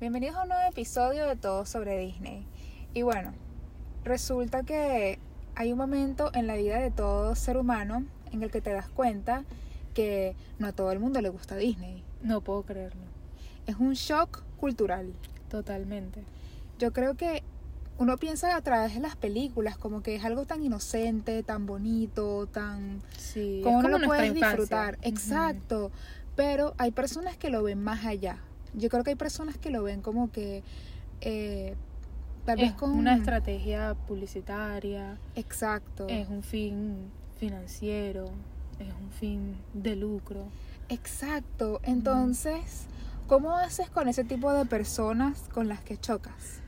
Bienvenidos a un nuevo episodio de Todo sobre Disney. Y bueno, resulta que hay un momento en la vida de todo ser humano en el que te das cuenta que no a todo el mundo le gusta Disney. No puedo creerlo. Es un shock cultural. Totalmente. Yo creo que uno piensa a través de las películas como que es algo tan inocente, tan bonito, tan... Sí. como es uno lo puedes infancia. disfrutar. Exacto. Pero hay personas que lo ven más allá. Yo creo que hay personas que lo ven como que... eh, tal vez con... una estrategia publicitaria, Exacto. es un fin financiero, es un fin de lucro. Exacto. Entonces, ¿cómo haces con ese tipo de personas con las que chocas?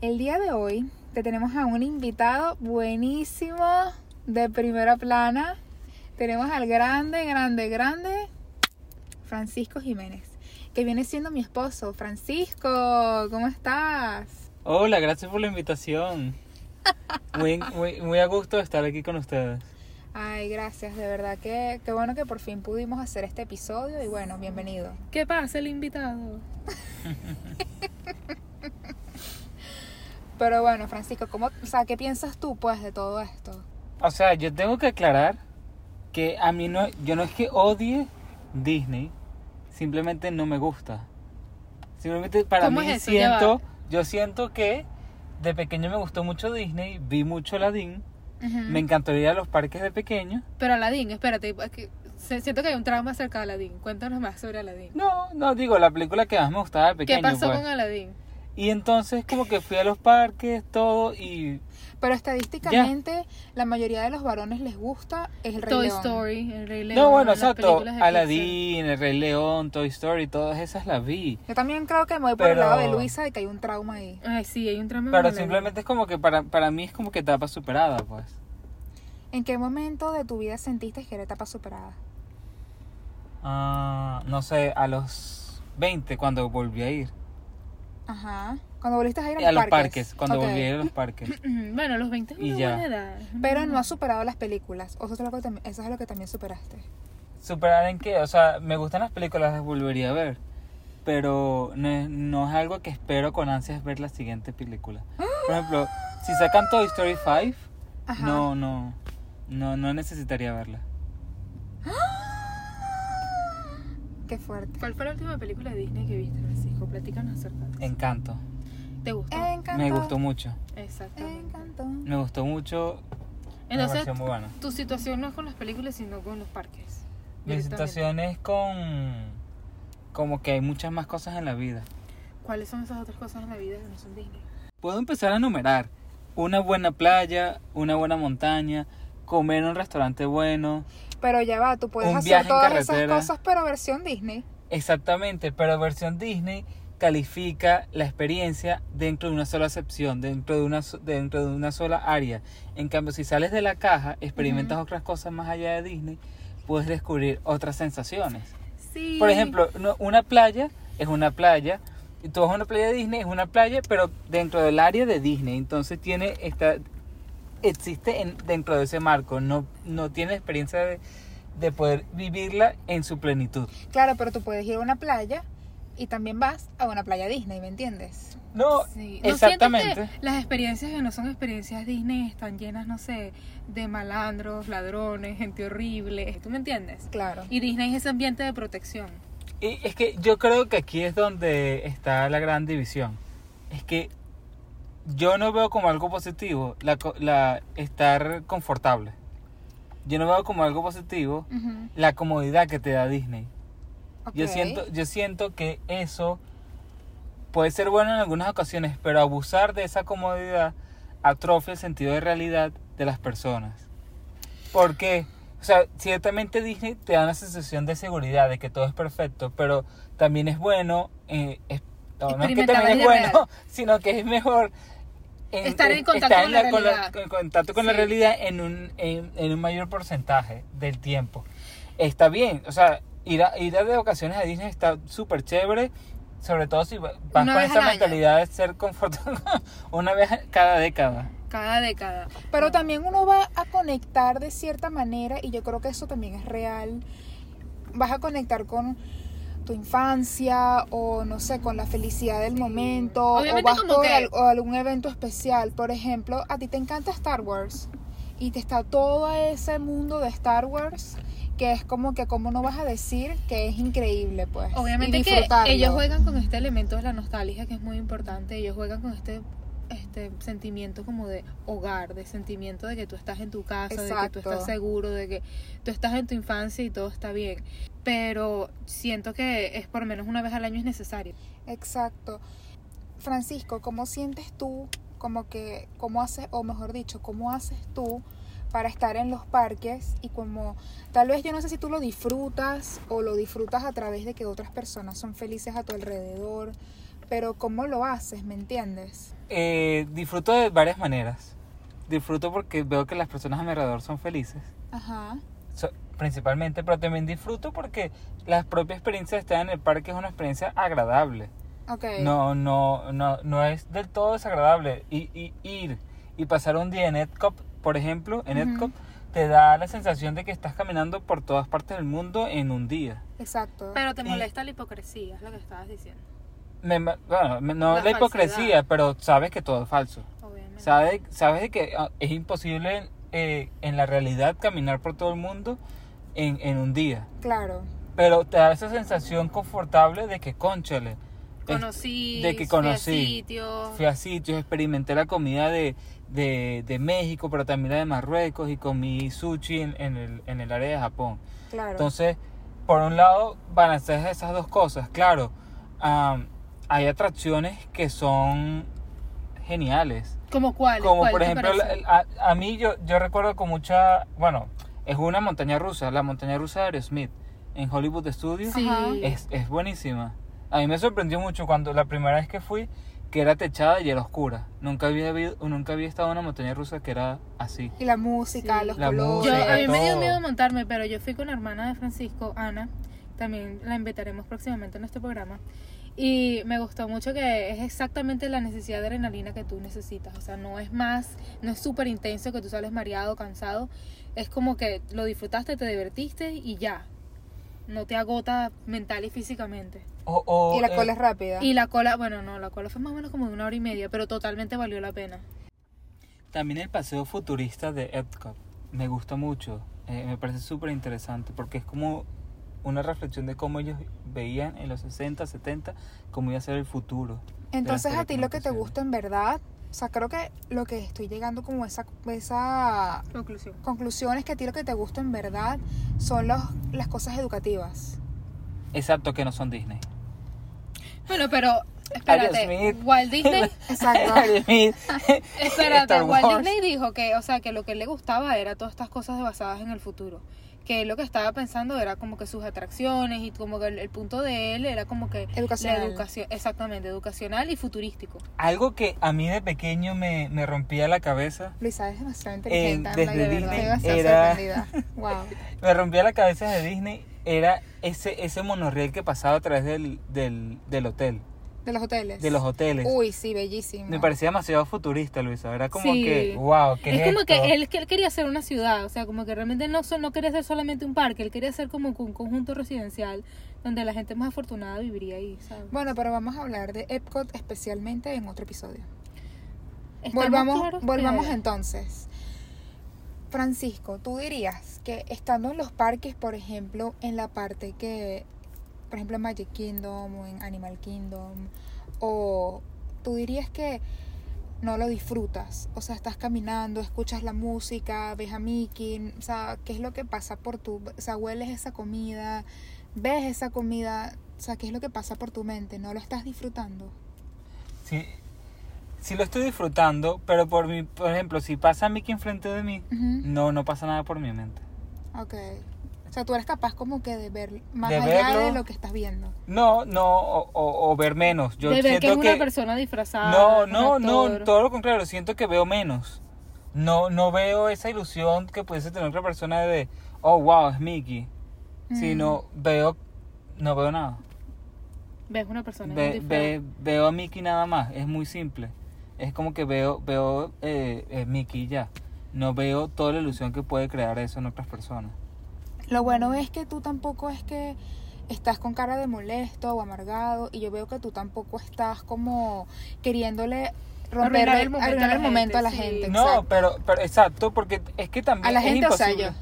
El día de hoy te tenemos a un invitado buenísimo de primera plana. Tenemos al grande, grande, grande Francisco Jiménez, que viene siendo mi esposo. Francisco, ¿cómo estás? Hola, gracias por la invitación. Muy, muy, muy a gusto de estar aquí con ustedes. Ay, gracias, de verdad que qué bueno que por fin pudimos hacer este episodio y bueno, bienvenido. ¿Qué pasa el invitado? Pero bueno, Francisco, ¿cómo, o sea, ¿qué piensas tú pues de todo esto? O sea, yo tengo que aclarar que a mí no, yo no es que odie Disney, simplemente no me gusta. Simplemente para ¿Cómo mí es siento, yo siento que de pequeño me gustó mucho Disney, vi mucho Aladdin, me encantó ir a los parques de pequeño. Pero Aladdin, espérate, es que se- siento que hay un trauma acerca de Aladdin. Cuéntanos más sobre Aladdin. No, no digo, la película que más me gustaba de pequeño. ¿Qué pasó pues. con Aladdin? Y entonces como que fui a los parques, todo, y Pero estadísticamente, la mayoría de los varones les gusta el Rey Toy León. Story, El Rey León. No, bueno, exacto. Aladdin, El Rey León, Toy Story, todas esas las vi. Yo también creo que me voy por el lado de Luisa de que hay un trauma ahí. Ay, sí, hay un trauma Pero simplemente es como que para, para mí es como que etapa superada, pues. ¿En qué momento de tu vida sentiste que era etapa superada? Ah, no sé, a los 20 cuando volví a ir. Ajá. Cuando volviste a ir a los, A los parques, cuando Ok. volví a ir a los parques. Bueno, los 20 es Y ya. buena edad. Pero buena no has superado las películas. O eso es lo que, tam- eso es lo que también superaste. ¿Superar en qué? O sea, me gustan las películas, las volvería a ver. Pero no es, no es algo que espero con ansias ver la siguiente película. Por ejemplo, si sacan Toy Story 5, Ajá. no, no, no, no necesitaría verla. Qué fuerte. ¿Cuál fue la última película de Disney que viste, Francisco? Platícanos acerca de eso. Encanto. ¿Te gustó? Encantó. Me gustó mucho. Exactamente. Encantó. Me gustó mucho. Entonces, pareció muy buena. tu situación no es con las películas, sino con los parques. Mi situación es con. Como que hay muchas más cosas en la vida. ¿Cuáles son esas otras cosas en la vida que no son Disney? Puedo empezar a enumerar. Una buena playa, una buena montaña, comer en un restaurante bueno. Pero ya va, tú puedes hacer todas esas cosas, pero versión Disney. Exactamente, pero versión Disney califica la experiencia dentro de una sola sección, dentro de una, dentro de una sola área. En cambio, si sales de la caja, experimentas otras cosas más allá de Disney, puedes descubrir otras sensaciones. Sí. Por ejemplo, una playa es una playa, y tú vas a una playa de Disney, es una playa, pero dentro del área de Disney. Entonces tiene esta existe en, dentro de ese marco, no, no tiene experiencia de, de poder vivirla en su plenitud. Claro, pero tú puedes ir a una playa y también vas a una playa Disney, ¿me entiendes? No, Sí. ¿No exactamente. que las experiencias que no son experiencias Disney están llenas, no sé, de malandros, ladrones, gente horrible? ¿Tú me entiendes? Claro. Y Disney es ese ambiente de protección. Y es que yo creo que aquí es donde está la gran división. Es que yo no veo como algo positivo la, la estar confortable. Yo no veo como algo positivo la comodidad que te da Disney. Yo siento, yo siento que eso puede ser bueno en algunas ocasiones, pero abusar de esa comodidad atrofia el sentido de realidad de las personas. Porque, o sea, ciertamente Disney te da una sensación de seguridad, de que todo es perfecto, pero también es bueno, eh, es- no, no es que también es bueno, sino que es mejor en- Estar en contacto estar con en la con realidad. en contacto con la Sí. realidad en un, en, en un mayor porcentaje del tiempo. Está bien, o sea, ir a, ir a de vacaciones a Disney está súper chévere, sobre todo si va- vas Una con esa mentalidad de ser confortable una vez cada década. Cada década. Pero también uno va a conectar de cierta manera y yo creo que eso también es real. Vas a conectar con, tu infancia o no sé, con la felicidad del momento Obviamente o vas como por que- al- o algún evento especial. Por ejemplo, a ti te encanta Star Wars y te está todo ese mundo de Star Wars que es como que cómo no vas a decir que es increíble, pues. Obviamente que ellos juegan con este elemento de la nostalgia que es muy importante. Ellos juegan con este este sentimiento como de hogar, de sentimiento de que tú estás en tu casa, de que tú estás seguro, de que tú estás en tu infancia y todo está bien. Pero siento que es por menos una vez al año es necesario. Exacto. Francisco, ¿cómo sientes tú, como que, cómo haces, o mejor dicho, cómo haces tú para estar en los parques y como, tal vez yo no sé si tú lo disfrutas o lo disfrutas a través de que otras personas son felices a tu alrededor, pero ¿cómo lo haces? ¿Me entiendes? Eh, disfruto de varias maneras. Disfruto porque veo que las personas a mi alrededor son felices, Ajá. so- principalmente, pero también disfruto porque la propia experiencia de estar en el parque es una experiencia agradable. Ok. No, no, no, no es del todo desagradable. Y, y ir y pasar un día en Epcot, por ejemplo, en. Epcot, te da la sensación de que estás caminando por todas partes del mundo en un día. Exacto. Pero te Y- molesta la hipocresía, es lo que estabas diciendo. Me- bueno, me- no La la, hipocresía, pero sabes que todo es falso. Obviamente. Sabes, sabes de que ah, es imposible eh, en la realidad caminar por todo el mundo en, en un día. Claro. Pero te da esa sensación confortable de que, conchale, Conocí, de que fui a conocí. sitios. fui a sitios, experimenté la comida de, de, de México, pero también la de Marruecos y comí sushi en, en el, en el área de Japón. Claro. Entonces, por un lado, van a ser esas dos cosas. Claro, am, hay atracciones que son geniales. ¿Como cuál? Como ¿Cuál por ejemplo, a, a mí yo, yo recuerdo con mucha, bueno, es una montaña rusa, la montaña rusa de Aerosmith en Hollywood Studios. Sí. Es, es buenísima. A mí me sorprendió mucho cuando la primera vez que fui, que era techada y era oscura. Nunca había, habido- nunca había estado en una montaña rusa que era así. y la música, Sí. los La colores. Yo, a mí me dio todo. miedo montarme, pero yo fui con la hermana de Francisco, Ana, también la invitaremos próximamente en este programa. Y me gustó mucho que es exactamente la necesidad de adrenalina que tú necesitas. O sea, no es más, no es súper intenso que tú sales mareado, cansado. Es como que lo disfrutaste, te divertiste y ya. No te agota mental y físicamente. O, o, y la eh, cola es rápida. Y la cola, bueno, no, la cola fue más o menos como de una hora y media, pero totalmente valió la pena. También el paseo futurista de Epcot me gusta mucho. Eh, me parece súper interesante porque es como una reflexión de cómo ellos veían en los 60, 70 cómo iba a ser el futuro. Entonces a ti lo que te gusta en verdad, o sea, creo que lo que estoy llegando como esa, esa Conclusión. conclusión es que a ti lo que te gusta en verdad son los, las cosas educativas. Exacto, que no son Disney. Bueno, pero espérate. Walt Disney Exacto. Espérate, Walt. Disney dijo que, o sea, que lo que le gustaba era todas estas cosas basadas en el futuro. Que lo que estaba pensando era como que sus atracciones y como que el, el punto de él era como que Educacional. la educación, exactamente, educacional y futurístico. Algo que a mí de pequeño me, me rompía la cabeza, Luisa es demasiado inteligente. Eh, desde anda, de verdad. Disney era-. Wow. me rompía la cabeza de Disney, era ese, ese monorriel que pasaba a través del, del, del hotel, De los hoteles. de los hoteles. Uy, sí, bellísimo. Me parecía demasiado futurista, Luisa. Era como Sí. que, wow, ¿qué es es, como esto? que él, que él quería hacer una ciudad, o sea, como que realmente no, no quería ser solamente un parque, él quería hacer como un conjunto residencial donde la gente más afortunada viviría ahí, ¿sabes? Bueno, pero vamos a hablar de Epcot especialmente en otro episodio. Volvamos, claros volvamos entonces. Francisco, tú dirías que estando en los parques, por ejemplo, en la parte que, por ejemplo, en Magic Kingdom o en Animal Kingdom, o tú dirías que no lo disfrutas, o sea, estás caminando, escuchas la música, ves a Mickey, o sea, ¿qué es lo que pasa por tu, o sea, hueles esa comida, ves esa comida, o sea, ¿qué es lo que pasa por tu mente? ¿No lo estás disfrutando? Sí, sí lo estoy disfrutando, pero por mi, por ejemplo, si pasa Mickey enfrente de mí, Ujú. no, no pasa nada por mi mente. Ok. O sea, tú eres capaz como que de ver más De allá de lo que estás viendo. No, no, o, o- o ver menos. Yo de ver que es siento una persona disfrazada. No, no, no, todo lo contrario, siento que veo menos. No, no veo esa ilusión que pudiese tener otra persona de, oh, wow, es Mickey. Mm. Sino veo, no veo nada. Ves una persona. Ve- ve- veo a Mickey nada más, es muy simple. Es como que veo, veo eh, eh, Mickey ya. No veo toda la ilusión que puede crear eso en otras personas. Lo bueno es que tú tampoco es que estás con cara de molesto o amargado y yo veo que tú tampoco estás como queriéndole romper el el momento arruinar el la momento a la gente, sí. gente. No, exacto. pero, pero exacto, porque es que también A la es gente, o sea, imposible.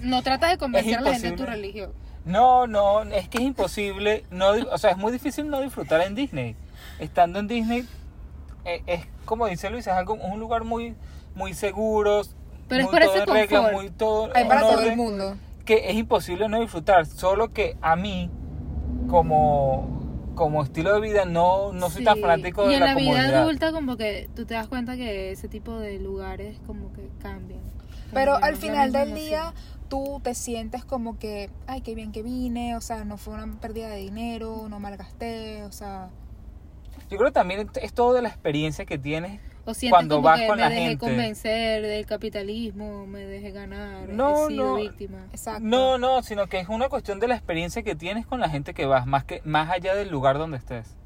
No tratas de convencer a la gente de tu religión. No, no, es que es imposible, no, di- o sea, es muy difícil no disfrutar en Disney. Estando en Disney, eh, es como dice Luis, es algo, un lugar muy, muy seguro, Pero es por todo ese regla, confort. muy todo Hay para todo el mundo. Que es imposible no disfrutar, solo que a mí, como, como estilo de vida, no, no soy tan Sí. fanático y de en la, la vida comodidad. adulta como que tú te das cuenta que ese tipo de lugares como que cambian. Pero Cambian, al final del día tú te sientes como que, ay, qué bien que vine, o sea, no fue una pérdida de dinero, no malgasté, o sea, Yo creo que también es todo de la experiencia que tienes. O sientes cuando como vas que con me la dejé gente. convencer del capitalismo, me dejé ganar, No, he sido no. víctima. exacto. No, no, sino que es una cuestión de la experiencia que tienes con la gente que vas, más que más allá del lugar donde estés.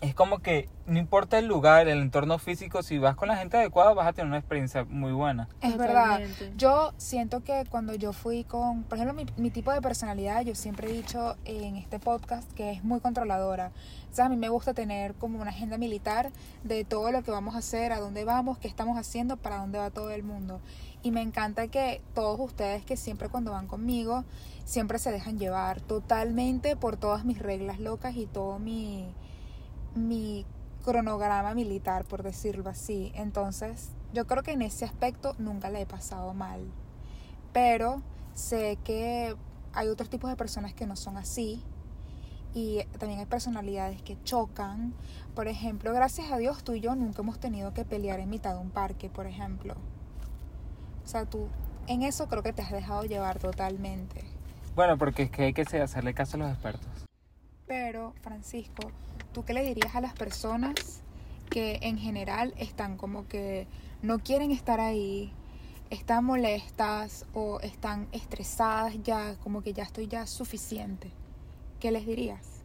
Es como que no importa el lugar, el entorno físico, si vas con la gente adecuada vas a tener una experiencia muy buena. Es verdad. Yo siento que cuando yo fui con, por ejemplo, mi, mi tipo de personalidad, yo siempre he dicho en este podcast que es muy controladora. O sea, a mí me gusta tener como una agenda militar de todo lo que vamos a hacer, a dónde vamos, qué estamos haciendo, para dónde va todo el mundo. Y me encanta que todos ustedes que siempre cuando van conmigo, siempre se dejan llevar totalmente por todas mis reglas locas y todo mi, mi cronograma militar, por decirlo así. Entonces, yo creo que en ese aspecto nunca le he pasado mal. Pero sé que hay otros tipos de personas que no son así. Y también hay personalidades que chocan. Por ejemplo, gracias a Dios tú y yo nunca hemos tenido que pelear en mitad de un parque, por ejemplo. O sea, tú en eso creo que te has dejado llevar totalmente. Bueno, porque es que hay que hacerle caso a los expertos. Pero, Francisco, ¿tú qué le dirías a las personas que en general están como que no quieren estar ahí, están molestas o están estresadas ya, como que ya estoy ya suficiente? ¿Qué les dirías?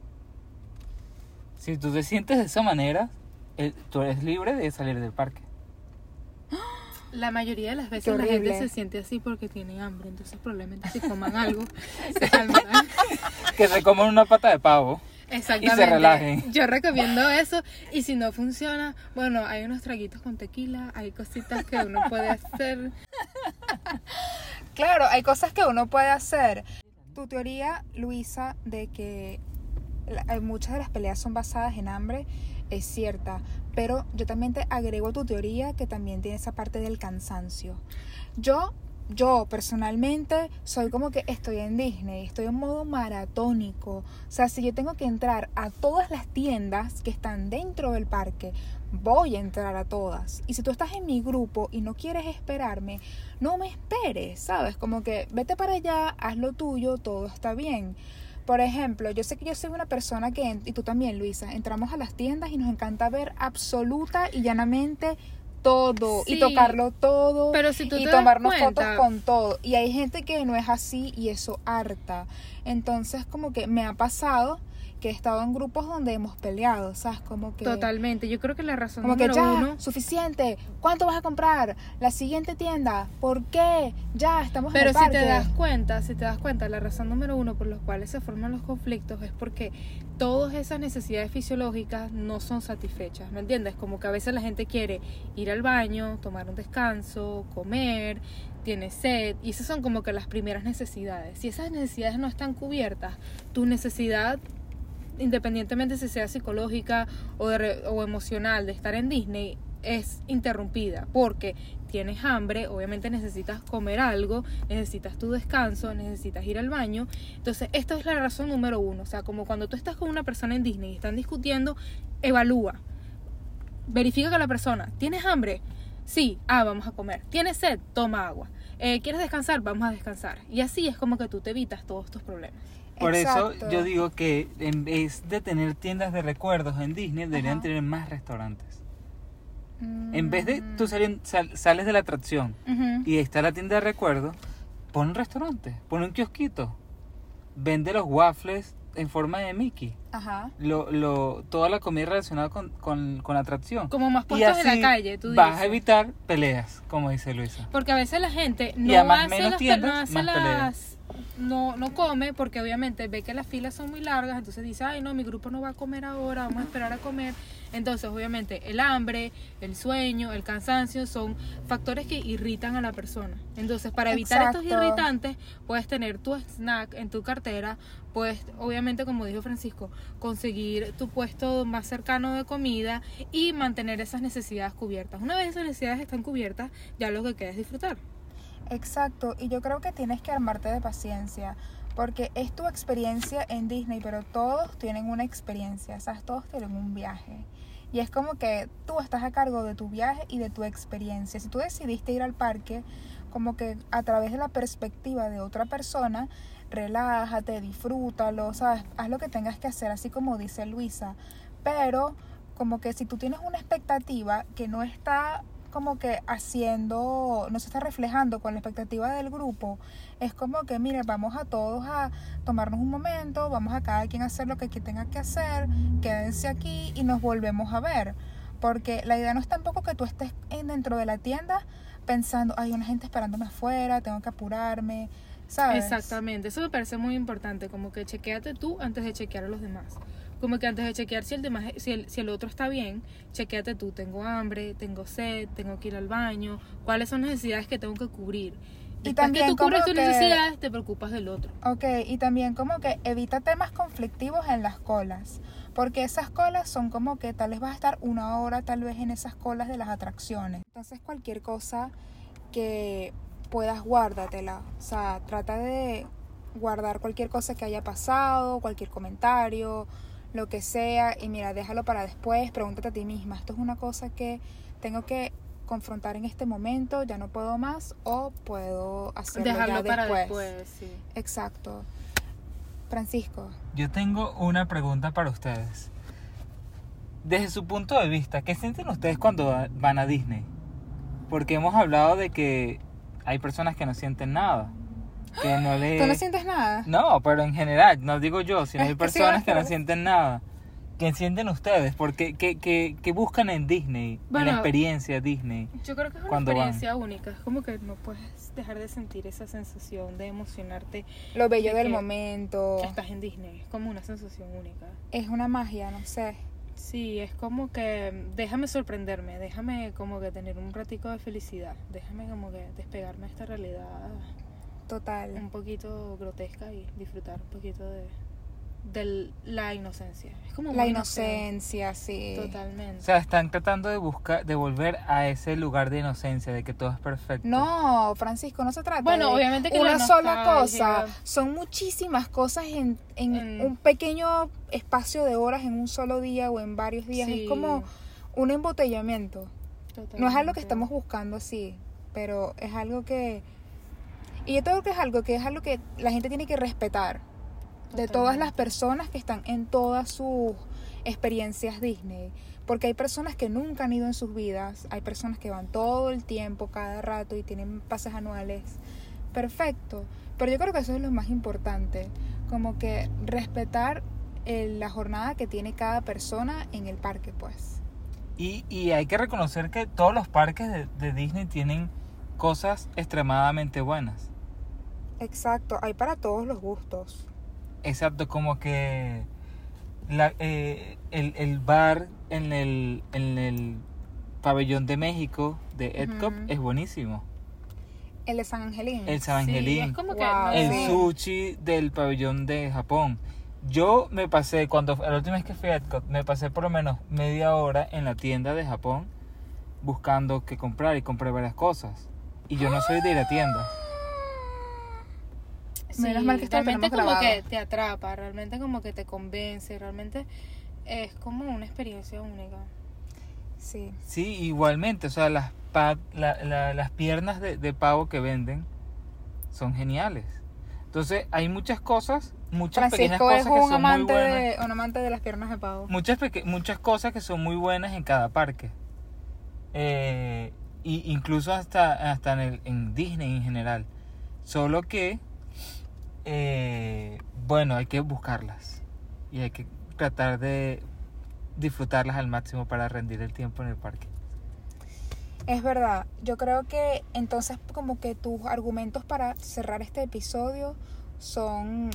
Si tú te sientes de esa manera, eh, tú eres libre de salir del parque. La mayoría de las veces la gente se siente así porque tiene hambre, entonces probablemente si coman algo se calmarán. Que se coman una pata de pavo. Exactamente. relajen. Yo recomiendo eso y si no funciona, bueno, hay unos traguitos con tequila, hay cositas que uno puede hacer. Claro, hay cosas que uno puede hacer. Tu teoría, Luisa, de que hay muchas de las peleas son basadas en hambre, es cierta. Pero yo también te agrego a tu teoría que también tiene esa parte del cansancio. Yo, yo personalmente soy como que estoy en Disney, estoy en modo maratónico. O sea, si yo tengo que entrar a todas las tiendas que están dentro del parque, voy a entrar a todas. Y si tú estás en mi grupo y no quieres esperarme, no me esperes, ¿sabes? Como que vete para allá, haz lo tuyo, todo está bien. Por ejemplo, yo sé que yo soy una persona que, y tú también, Luisa, entramos a las tiendas y nos encanta ver absoluta y llanamente todo y tocarlo todo pero si tú y tomarnos cuenta- fotos con todo. Y hay gente que no es así y eso harta. Entonces, como que me ha pasado que he estado en grupos donde hemos peleado, ¿sabes? Como que... Totalmente. Yo creo que la razón Como que número ya, uno. suficiente. ¿Cuánto vas a comprar? La siguiente tienda. ¿Por qué? Ya, estamos en Pero el si parque. te das cuenta, si te das cuenta, la razón número uno por los cuales se forman los conflictos es porque todas esas necesidades fisiológicas no son satisfechas, ¿me entiendes? Como que a veces la gente quiere ir al baño, tomar un descanso, comer, tiene sed, y esas son como que las primeras necesidades. Si esas necesidades no están cubiertas, tu necesidad independientemente si sea psicológica o, de o emocional de estar en Disney, es interrumpida porque tienes hambre, obviamente necesitas comer algo, necesitas tu descanso, necesitas ir al baño. Entonces, esta es la razón número uno. O sea, como cuando tú estás con una persona en Disney y están discutiendo, evalúa. Verifica que la persona, ¿tienes hambre? Sí, ah, vamos a comer. ¿Tienes sed? Toma agua. Eh, ¿Quieres descansar? Vamos a descansar. Y así es como que tú te evitas todos estos problemas. Por Exacto. eso yo digo que en vez de tener tiendas de recuerdos en Disney, deberían Ajá. tener más restaurantes. Mm. En vez de tú salen- sal- sales de la atracción y está la tienda de recuerdos, pon un restaurante, pon un kiosquito, vende los waffles en forma de Mickey. Ajá. lo, lo, toda la comida relacionada con, con, con la atracción. Como más puestos en la calle, tú vas dices. a evitar peleas, como dice Luisa. Porque a veces la gente no hace, menos las, tiendas, no, hace las- no, no come porque obviamente ve que las filas son muy largas, entonces dice, ay no, mi grupo no va a comer ahora, vamos a esperar a comer. Entonces obviamente el hambre, el sueño, el cansancio son factores que irritan a la persona. Entonces para evitar estos irritantes puedes tener tu snack en tu cartera, puedes obviamente como dijo Francisco, conseguir tu puesto más cercano de comida y mantener esas necesidades cubiertas. Una vez esas necesidades están cubiertas, ya lo que queda es disfrutar. Exacto, y yo creo que tienes que armarte de paciencia, porque es tu experiencia en Disney, pero todos tienen una experiencia, ¿sabes? Todos tienen un viaje. Y es como que tú estás a cargo de tu viaje y de tu experiencia. Si tú decidiste ir al parque, como que a través de la perspectiva de otra persona, relájate, disfrútalo, ¿sabes? Haz lo que tengas que hacer, así como dice Luisa. Pero como que si tú tienes una expectativa que no está como que haciendo, no se está reflejando con la expectativa del grupo, es como que, mire, vamos a todos a tomarnos un momento, vamos a cada quien a hacer lo que tenga que hacer, quédense aquí y nos volvemos a ver. Porque la idea no es tampoco que tú estés en- dentro de la tienda pensando, hay una gente esperándome afuera, tengo que apurarme, ¿sabes? Exactamente, eso me parece muy importante, como que chequeate tú antes de chequear a los demás. Como que antes de chequear si el demás, si el, si el otro está bien, chequeate tú, tengo hambre, tengo sed, tengo que ir al baño, cuáles son las necesidades que tengo que cubrir. Y Después también que tú cubres tus que- necesidades, te preocupas del otro. Ok, y también como que evita temas conflictivos en las colas, porque esas colas son como que tal vez vas a estar una hora tal vez en esas colas de las atracciones. Entonces cualquier cosa que puedas guárdatela, o sea, trata de guardar cualquier cosa que haya pasado, cualquier comentario, lo que sea, y mira, déjalo para después, pregúntate a ti misma, esto es una cosa que tengo que confrontar en este momento, ya no puedo más, o puedo hacerlo Dejarlo ya para después. después, sí. Exacto. Francisco, Yo tengo una pregunta para ustedes. Desde su punto de vista, ¿qué sienten ustedes cuando va- van a Disney? Porque hemos hablado de que hay personas que no sienten nada. Que no le... ¿tú no sientes nada? No, pero en general, no digo yo, sino Es hay que sí, personas que no sienten nada. ¿Qué sienten ustedes? Porque, ¿qué, qué, qué buscan en Disney? en Bueno, la experiencia Disney. Yo creo que es una van. experiencia única, es como que no puedes dejar de sentir esa sensación de emocionarte Lo bello de del momento. estás en Disney, es como una sensación única. Es una magia, no sé. Sí, es como que déjame sorprenderme, déjame como que tener un ratico de felicidad, déjame como que despegarme de esta realidad un Total. poquito grotesca y disfrutar un poquito de, de la inocencia. Es como La inocente, inocencia, sí. Totalmente. O sea, están tratando de buscar, de volver a ese lugar de inocencia, de que todo es perfecto. No, Francisco, no se trata Bueno, de obviamente que una la sola cosa. Son muchísimas cosas en, en En- un pequeño espacio de horas, en un solo día o en varios días. Sí, Es como un embotellamiento. No es algo que estamos buscando, sí, pero es algo que... Y yo creo que es algo que es algo que la gente tiene que respetar de todas las personas que están en todas sus experiencias Disney. Porque hay personas que nunca han ido en sus vidas, hay personas que van todo el tiempo, cada rato y tienen pases anuales. Perfecto. Pero yo creo que eso es lo más importante, como que respetar eh, la jornada que tiene cada persona en el parque, pues. Y, y hay que reconocer que todos los parques de, de Disney tienen cosas extremadamente buenas. Exacto, hay para todos los gustos. Exacto, como que la, eh, el, el bar en el, en el pabellón de México de Ujú. es buenísimo. El de San Angelín. El San Sí, Angelín, es como que Wow. no el sushi del pabellón de Japón. Yo me pasé, cuando la última vez que fui a Epcot, me pasé por lo menos media hora en la tienda de Japón buscando qué comprar y compré varias cosas. Y yo no soy de ir a tiendas. Menos mal que esto lo realmente como grabado. que te atrapa, realmente como que te convence, realmente es como una experiencia única. Sí. Sí, igualmente, o sea, las, pa- la- la- las piernas de, de pavo que venden son geniales. Entonces, hay muchas cosas, muchas pequeñas Francisco cosas es que son muy buenas. de, un amante de las piernas de pavo. Muchas, peque- muchas cosas que son muy buenas en cada parque. Eh, y incluso hasta, hasta en, el- en Disney en general. Solo que, eh, bueno, hay que buscarlas. Y hay que tratar de disfrutarlas al máximo para rendir el tiempo en el parque. Es verdad, yo creo que entonces como que tus argumentos para cerrar este episodio son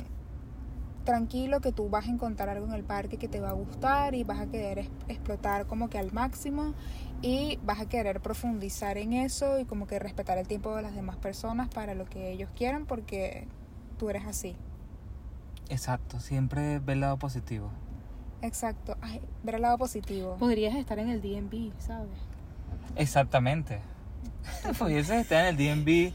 tranquilo que tú vas a encontrar algo en el parque que te va a gustar y vas a querer explotar como que al máximo y vas a querer profundizar en eso y como que respetar el tiempo de las demás personas para lo que ellos quieran porque tú eres así. Exacto, siempre ve el lado positivo. Exacto, Ay, ver el lado positivo. Podrías estar en el DMV, ¿sabes? Exactamente. pudieses estar en el DMV,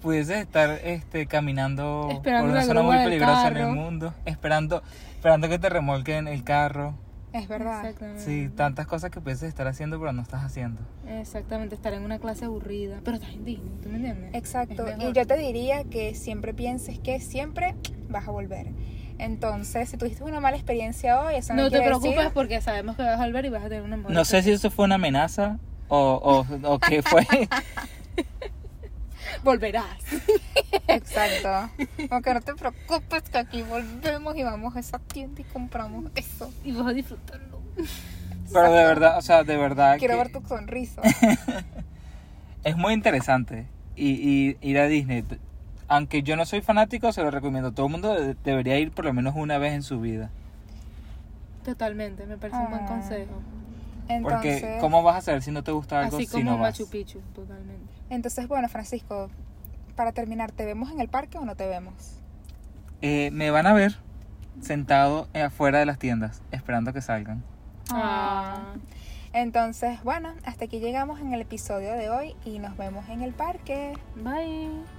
pudieses estar este, caminando Esperando por una zona muy del peligrosa en el mundo, esperando, esperando que te remolquen el carro. Es verdad. Exactamente. Sí, tantas cosas que pudieses estar haciendo pero no estás haciendo. Exactamente, estar en una clase aburrida. Pero estás en Disney, ¿tú me entiendes? Exacto, y yo te diría que siempre pienses que siempre vas a volver. Entonces, si tuviste una mala experiencia hoy, eso no, No te preocupes decir- porque sabemos que vas a volver y vas a tener una mejor No sé si eso fue una amenaza o, o, o qué fue. Volverás. Exacto. Aunque no te preocupes que aquí volvemos y vamos a esa tienda y compramos eso. Y vas a disfrutarlo. Pero de verdad, o sea, de verdad Quiero que ver tu sonrisa. es muy interesante y, y ir a Disney. Aunque yo no soy fanático, se lo recomiendo. Todo el mundo de- debería ir por lo menos una vez en su vida. Totalmente, me parece un buen Ah. consejo. Entonces, Porque ¿cómo vas a saber si no te gusta algo Así si como no vas? Machu Picchu, totalmente. Entonces, bueno, Francisco, para terminar, ¿te vemos en el parque o no te vemos? Eh, me van a ver sentado eh, afuera de las tiendas, esperando que salgan. Ah. Entonces, bueno, hasta aquí llegamos en el episodio de hoy y nos vemos en el parque. Bye.